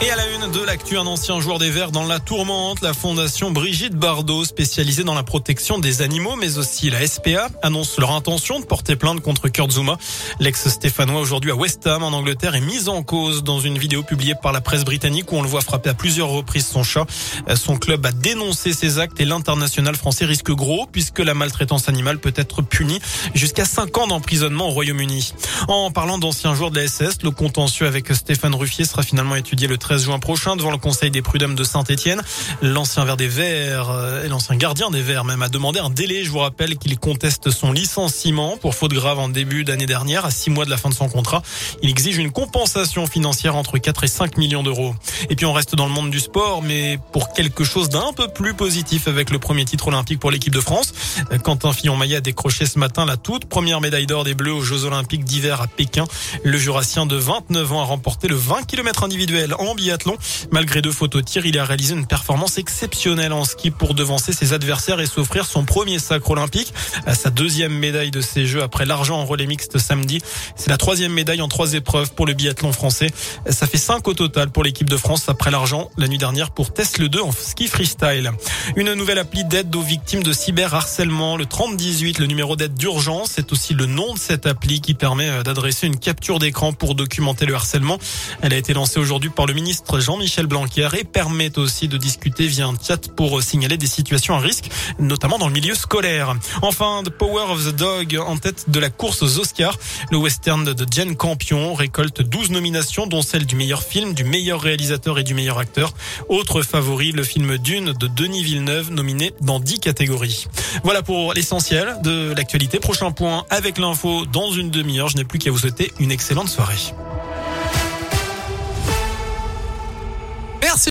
Et à la une de l'actu, un ancien joueur des Verts dans la tourmente, la fondation Brigitte Bardot, spécialisée dans la protection des animaux, mais aussi la SPA, annonce leur intention de porter plainte contre Kurt Zuma. L'ex-stéphanois aujourd'hui à West Ham en Angleterre est mis en cause dans une vidéo publiée par la presse britannique où on le voit frapper à plusieurs reprises son chat. Son club a dénoncé ces actes et l'international français risque gros puisque la maltraitance animale peut être punie jusqu'à 5 ans d'emprisonnement au Royaume-Uni. En parlant d'anciens joueurs de la SS, le contentieux avec Stéphane Ruffier sera finalement étudié le 13 juin prochain devant le Conseil des prud'hommes de Saint-Etienne. L'ancien vert des Verts euh, et l'ancien gardien des Verts même a demandé un délai. Je vous rappelle qu'il conteste son licenciement pour faute grave en début d'année dernière à six mois de la fin de son contrat. Il exige une compensation financière entre 4 et 5 millions d'euros. Et puis on reste dans le monde du sport, mais pour quelque chose d'un peu plus positif avec le premier titre olympique pour l'équipe de France. Quentin Fillon-Maillet a décroché ce matin la toute première médaille d'or des Bleus aux Jeux Olympiques d'hiver à Pékin. Le Jurassien de 29 ans a remporté le 20 km individuel en biathlon. Malgré deux photos tir, il a réalisé une performance exceptionnelle en ski pour devancer ses adversaires et s'offrir son premier sacre olympique. Sa deuxième médaille de ces Jeux après l'argent en relais mixte samedi. C'est la troisième médaille en trois épreuves pour le biathlon français. Ça fait cinq au total pour l'équipe de France après l'argent la nuit dernière pour Tesla 2 en ski freestyle. Une nouvelle appli d'aide aux victimes de cyberharcèlement, le 3018, le numéro d'aide d'urgence. C'est aussi le nom de cette appli qui permet d'adresser une capture d'écran pour documenter le harcèlement. Elle a été lancée aujourd'hui par le ministre Jean-Michel Blanquer et permet aussi de discuter via un chat pour signaler des situations à risque, notamment dans le milieu scolaire. Enfin, The Power of the Dog en tête de la course aux Oscars. Le western de Jane Campion récolte 12 nominations, dont celle du meilleur film, du meilleur réalisateur et du meilleur acteur. Autre favori, le film Dune de Denis Villeneuve, nominé dans 10 catégories. Voilà pour l'essentiel de l'actualité. Prochain point avec l'info dans une demi-heure. Je n'ai plus qu'à vous souhaiter une excellente soirée.